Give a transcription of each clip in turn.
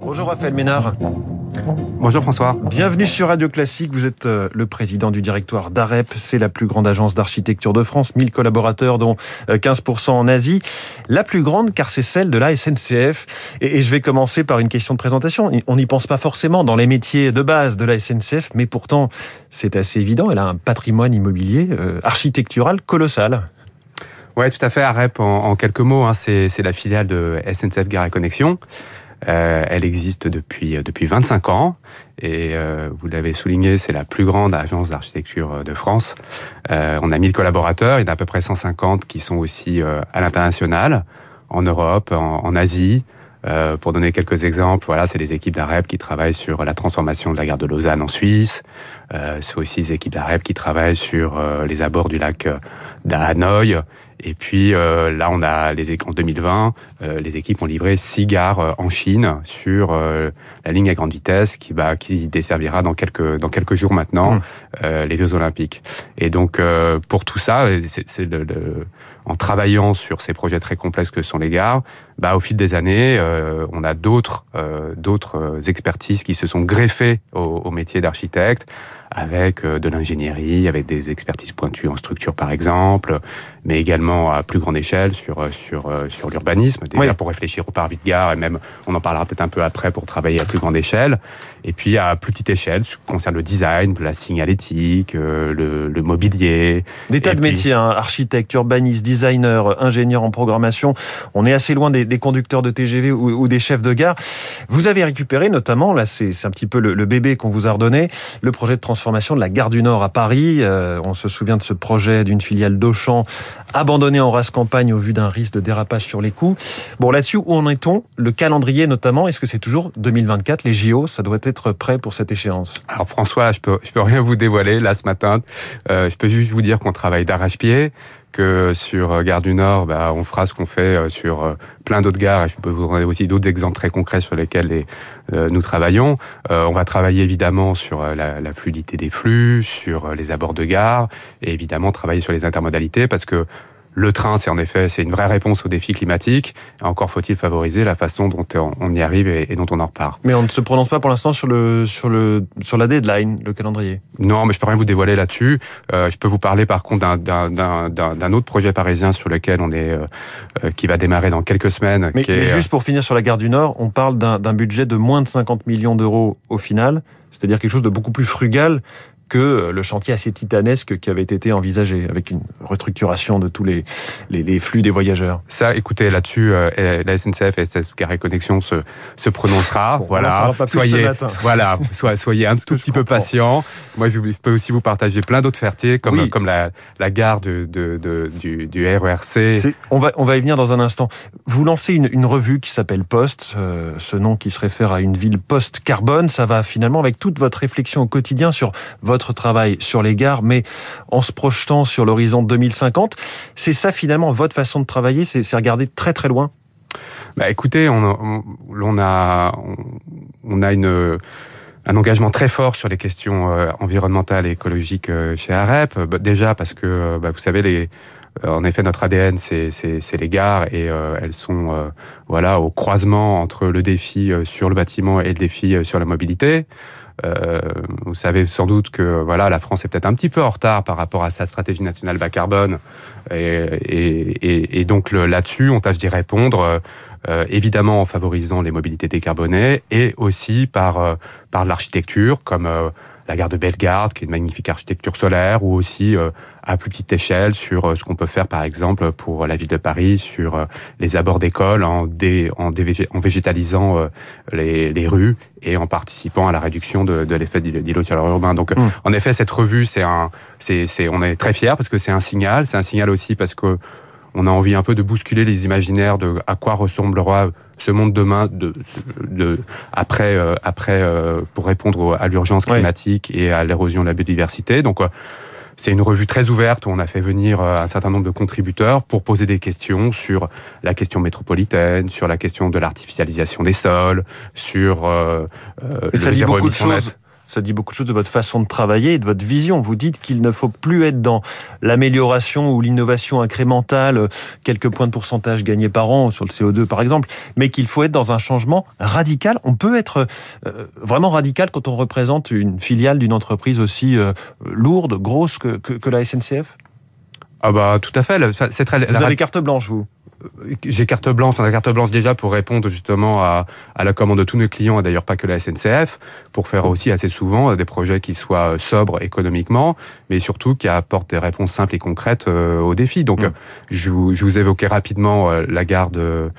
Bonjour Raphaël Ménard. Bonjour François. Bienvenue sur Radio Classique. Vous êtes euh, le président du directoire d'AREP. C'est la plus grande agence d'architecture de France. 1000 collaborateurs, dont 15% euh, en Asie. La plus grande car c'est celle de la SNCF. Et je vais commencer par une question de présentation. On n'y pense pas forcément dans les métiers de base de la SNCF, mais pourtant c'est assez évident. Elle a un patrimoine immobilier euh, architectural colossal. Oui, tout à fait. AREP, en, quelques mots, hein, c'est la filiale de SNCF Gare et Connexion. Euh, elle existe depuis euh, depuis 25 ans et euh, vous l'avez souligné, c'est la plus grande agence d'architecture de France. Euh, on a 1000 collaborateurs, il y en a à peu près 150 qui sont aussi euh, à l'international, en Europe, en, en Asie. pour donner quelques exemples, voilà, c'est les équipes d'AREP qui travaillent sur la transformation de la gare de Lausanne en Suisse. c'est aussi les équipes d'AREP qui travaillent sur les abords du lac d'Hanoï et puis euh, là, on a les en 2020, euh, les équipes ont livré six gares euh, en Chine sur la ligne à grande vitesse qui va qui desservira dans quelques dans quelques jours maintenant mmh. les Jeux Olympiques. Et donc pour tout ça, c'est le, le, en travaillant sur ces projets très complexes que sont les gares, bah, au fil des années, on a d'autres d'autres expertises qui se sont greffées au, au métier d'architecte avec euh, de l'ingénierie, avec des expertises pointues en structure par exemple, mais également à plus grande échelle sur euh, sur euh, sur l'urbanisme, déjà pour réfléchir au parvis de gare et même on en parlera peut-être un peu après pour travailler à plus grande échelle. Et puis à plus petite échelle, ce qui concerne le design, la signalétique, le, le mobilier. Des tas de métiers, hein, architecte, urbaniste, designer, ingénieur en programmation. On est assez loin des, des conducteurs de TGV ou, ou, des chefs de gare. Vous avez récupéré notamment, là c'est un petit peu le, le bébé qu'on vous a redonné, le projet de transformation de la gare du Nord à Paris. Euh, on se souvient de ce projet d'une filiale d'Auchan abandonnée en race campagne au vu d'un risque de dérapage sur les coûts. Bon, là-dessus, où en est-on Le calendrier notamment, est-ce que c'est toujours 2024 Les JO, ça doit être prêt pour cette échéance Alors François, je peux, je peux rien vous dévoiler là ce matin. Euh, je peux juste vous dire qu'on travaille d'arrache-pied que sur euh, Gare du Nord, bah, on fera ce qu'on fait euh, sur euh, plein d'autres gares. Et je peux vous donner aussi d'autres exemples très concrets sur lesquels les, nous travaillons. on va travailler évidemment sur la, la, fluidité des flux, sur les abords de gare, et évidemment travailler sur les intermodalités, parce que le train, c'est en effet, c'est une vraie réponse aux défis climatiques. Encore faut-il favoriser la façon dont on y arrive et, dont on en repart. Mais on ne se prononce pas pour l'instant sur le sur le sur la deadline, le calendrier. Non, mais je peux rien vous dévoiler là-dessus. Euh, je peux vous parler par contre d'un autre projet parisien sur lequel on est euh, euh, qui va démarrer dans quelques semaines. Mais, mais juste pour finir sur la gare du Nord, on parle d'un budget de moins de 50 millions d'euros au final c'est-à-dire quelque chose de beaucoup plus frugal que le chantier assez titanesque qui avait été envisagé, avec une restructuration de tous les, les, les flux des voyageurs. Ça, écoutez, là-dessus, euh, la SNCF et SNCF Carré Connexion se, se prononcera. voilà, soyez, voilà, soyez, soyez un tout petit peu patient. Moi, je peux aussi vous partager plein d'autres fiertés, comme, comme la, la gare de, de, de du, du RERC. On va, on va y venir dans un instant. Vous lancez une, une revue qui s'appelle Post, euh, ce nom qui se réfère à une ville post-carbone. Ça va finalement avec toute votre réflexion au quotidien sur votre votre travail sur les gares, mais en se projetant sur l'horizon 2050. C'est ça finalement votre façon de travailler, c'est regarder très très loin? Bah, Écoutez, on, on, a, on a une un engagement très fort sur les questions euh, environnementales et écologiques euh, chez AREP. Bah, déjà parce que, euh, bah, vous savez, les, en effet, notre ADN, c'est les gares et elles sont voilà au croisement entre le défi sur le bâtiment et le défi sur la mobilité. Euh, vous savez sans doute que voilà, la France est peut-être un petit peu en retard par rapport à sa stratégie nationale bas carbone, et, et, et donc là-dessus, on tâche d'y répondre. Euh, évidemment en favorisant les mobilités décarbonées et aussi par euh, par l'architecture comme euh, la gare de Bellegarde, qui est une magnifique architecture solaire, ou aussi euh, à plus petite échelle sur euh, ce qu'on peut faire, par exemple, pour la ville de Paris, sur euh, les abords d'écoles, en, dé, en, en, végétalisant les, les, rues et en participant à la réduction de, de l'effet d'îlot urbain. Donc, mmh. en effet, cette revue, c'est un, c'est, c'est, on est très fiers parce que c'est un signal. C'est un signal aussi parce que on a envie un peu de bousculer les imaginaires de à quoi ressemblera ce monde demain de, de après euh, après euh, pour répondre à l'urgence climatique et à l'érosion de la biodiversité. Donc euh, c'est une revue très ouverte où on a fait venir un certain nombre de contributeurs pour poser des questions sur la question métropolitaine, sur la question de l'artificialisation des sols, sur le zéro émission net. Ça dit beaucoup de choses de votre façon de travailler et de votre vision. Vous dites qu'il ne faut plus être dans l'amélioration ou l'innovation incrémentale, quelques points de pourcentage gagnés par an sur le CO2 par exemple, mais qu'il faut être dans un changement radical. On peut être euh, vraiment radical quand on représente une filiale d'une entreprise aussi euh, lourde, grosse que, que, la SNCF ah bah tout à fait. C'est très. Vous avez carte blanche, vous j'ai carte blanche, on a carte blanche déjà pour répondre justement à, à la commande de tous nos clients, et d'ailleurs pas que la SNCF, pour faire aussi assez souvent des projets qui soient sobres économiquement, mais surtout qui apportent des réponses simples et concrètes euh, aux défis. Donc, mm. je, vous, je vous évoquais rapidement euh, la gare de,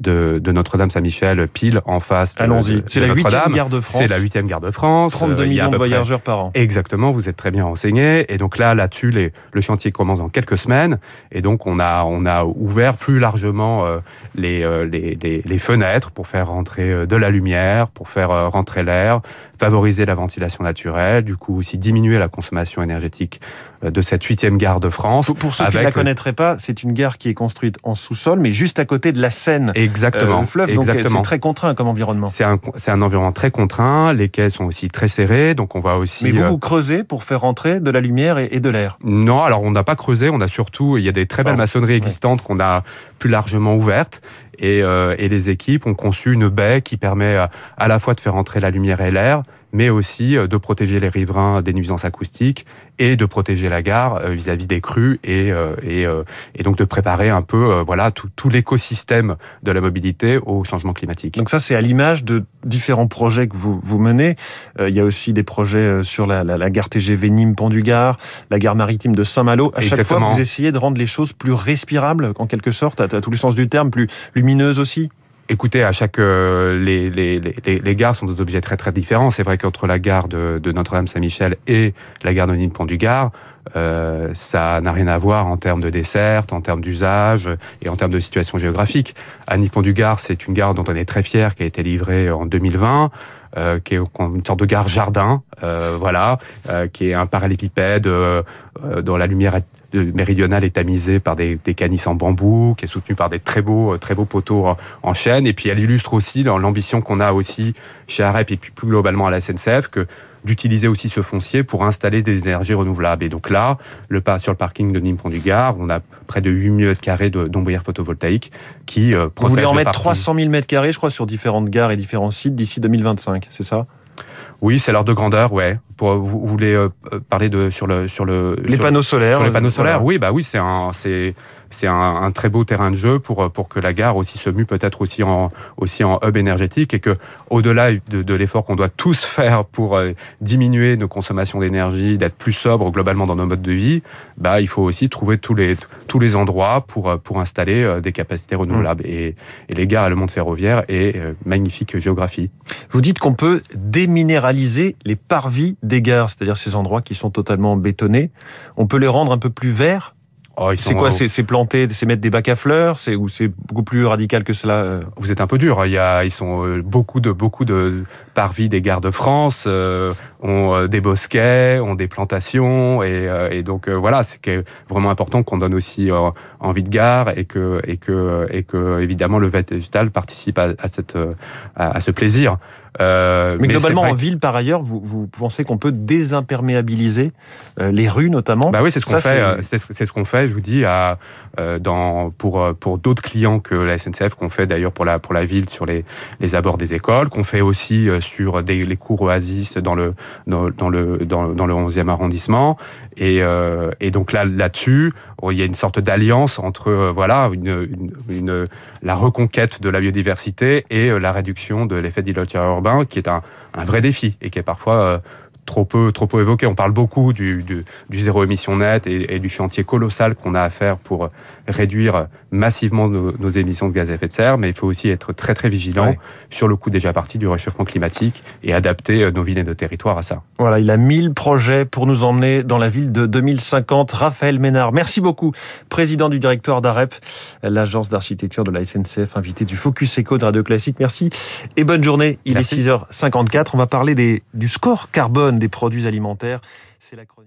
de, de Notre-Dame-Saint-Michel, pile en face de, Allons-y. C'est la huitième gare de France. C'est la huitième gare de France. 32 euh, millions de voyageurs par an. Exactement, vous êtes très bien renseigné. Et donc là, là-dessus, le chantier commence dans quelques semaines. Et donc, on a, on a ouvert plus largement euh, euh, les, les, fenêtres pour faire rentrer euh, de la lumière, pour faire rentrer l'air, favoriser la ventilation naturelle, du coup aussi diminuer la consommation énergétique de cette huitième gare de France. Pour, ceux qui ne la connaîtraient pas, c'est une gare qui est construite en sous-sol, mais juste à côté de la Seine. Exactement. le fleuve, exactement. c'est très contraint comme environnement. C'est un, environnement très contraint. Les quais sont aussi très serrés, donc on va aussi. Mais vous vous creusez pour faire rentrer de la lumière et, de l'air. Non, alors on n'a pas creusé. On a surtout, il y a des très belles maçonneries existantes qu'on a plus largement ouvertes et, euh, et, les équipes ont conçu une baie qui permet à, la fois de faire entrer la lumière et l'air, mais aussi euh, de protéger les riverains des nuisances acoustiques et de protéger la gare euh, vis-à-vis des crues et, et, et, donc de préparer un peu voilà tout, tout l'écosystème de la mobilité au changement climatique. Donc ça c'est à l'image de différents projets que vous, vous menez. il y a aussi des projets sur la, la, la gare TGV Nîmes Pont du Gard, la gare maritime de Saint-Malo. À chaque fois vous essayez de rendre les choses plus respirables en quelque sorte, à, à tous les sens du terme, plus lumineuse aussi? Écoutez, à chaque euh, les, les, les, les, gares sont des objets très très différents. C'est vrai qu'entre la gare de, de Notre-Dame-Saint-Michel et la gare de Nîmes-Pont-du-Gard, euh, ça n'a rien à voir en termes de desserte, en termes d'usage et en termes de situation géographique. À Nîmes-Pont-du-Gard, c'est une gare dont on est très fier, qui a été livrée en 2020. Euh, qui est une sorte de gare jardin, euh, voilà, euh, qui est un parallépipède euh, dont la lumière méridionale est tamisée par des, des canisses en bambou, qui est soutenue par des très beaux, très beaux poteaux en, en chaîne. Et puis elle illustre aussi l'ambition qu'on a aussi chez AREP et puis plus globalement à la SNCF que d'utiliser aussi ce foncier pour installer des énergies renouvelables. Et donc là, le, sur le parking de Nîmes Pont du Gard, on a près de 8 000 m2 d'ombrières photovoltaïques qui euh, Vous voulez en mettre 300 000 m2, je crois, sur différentes gares et différents sites d'ici 2025, c'est ça? Oui, c'est l'ordre de grandeur, ouais. Pour, vous, voulez euh, parler de sur le sur le les panneaux solaires. Sur les panneaux solaires, oui, bah oui, c'est un c'est c'est un, un, très beau terrain de jeu pour pour que la gare aussi se mue peut-être aussi en aussi en hub énergétique et que au-delà de, de l'effort qu'on doit tous faire pour euh, diminuer nos consommations d'énergie, d'être plus sobre globalement dans nos modes de vie, bah il faut aussi trouver tous les tous les endroits pour euh, pour installer euh, des capacités renouvelables mmh. et, et, les gares et le monde ferroviaire est magnifique géographie. Vous dites qu'on peut déminéraliser les parvis des gares, c'est-à-dire ces endroits qui sont totalement bétonnés. On peut les rendre un peu plus verts Oh, c'est quoi C'est planter, c'est mettre des bacs à fleurs, c'est ou c'est beaucoup plus radical que cela euh Vous êtes un peu dur. Hein. Il y a, ils sont euh, beaucoup de beaucoup de parvis des gares de France euh, ont des bosquets, ont des plantations et, et donc voilà, c'est vraiment important qu'on donne aussi envie de gare et que et que et que évidemment le végétal participe à, à cette à, à ce plaisir. Euh, mais, globalement, en ville, par ailleurs, vous, vous pensez qu'on peut désimperméabiliser euh, les rues, notamment Bah oui, c'est ce qu'on fait. Euh, c'est ce qu'on fait. Je vous dis, à, dans pour pour d'autres clients que la SNCF, qu'on fait d'ailleurs pour la pour la ville sur les les abords des écoles, qu'on fait aussi sur des les cours oasis dans le dans, dans le dans, dans, le 11e arrondissement. Et et donc là là-dessus, il y a une sorte d'alliance entre voilà une, une, une, la reconquête de la biodiversité et la réduction de l'effet d'îlotière urbain qui est un, un, vrai défi et qui est parfois euh, trop peu, trop peu évoqué. On parle beaucoup du, du, du zéro émission net et, et, du chantier colossal qu'on a à faire pour réduire massivement nos, nos, émissions de gaz à effet de serre, mais il faut aussi être très très vigilant ouais. sur le coup déjà parti du réchauffement climatique et adapter euh, nos villes et nos territoires à ça. Voilà, il a 1000 projets pour nous emmener dans la ville de 2050. Raphaël Ménard, merci beaucoup, président du directoire d'AREP, l'agence d'architecture de la SNCF, invité du Focus Eco de Radio Classique. Merci et bonne journée. Il merci. est 6h54. On va parler des, du score carbone des produits alimentaires. C'est la chronique.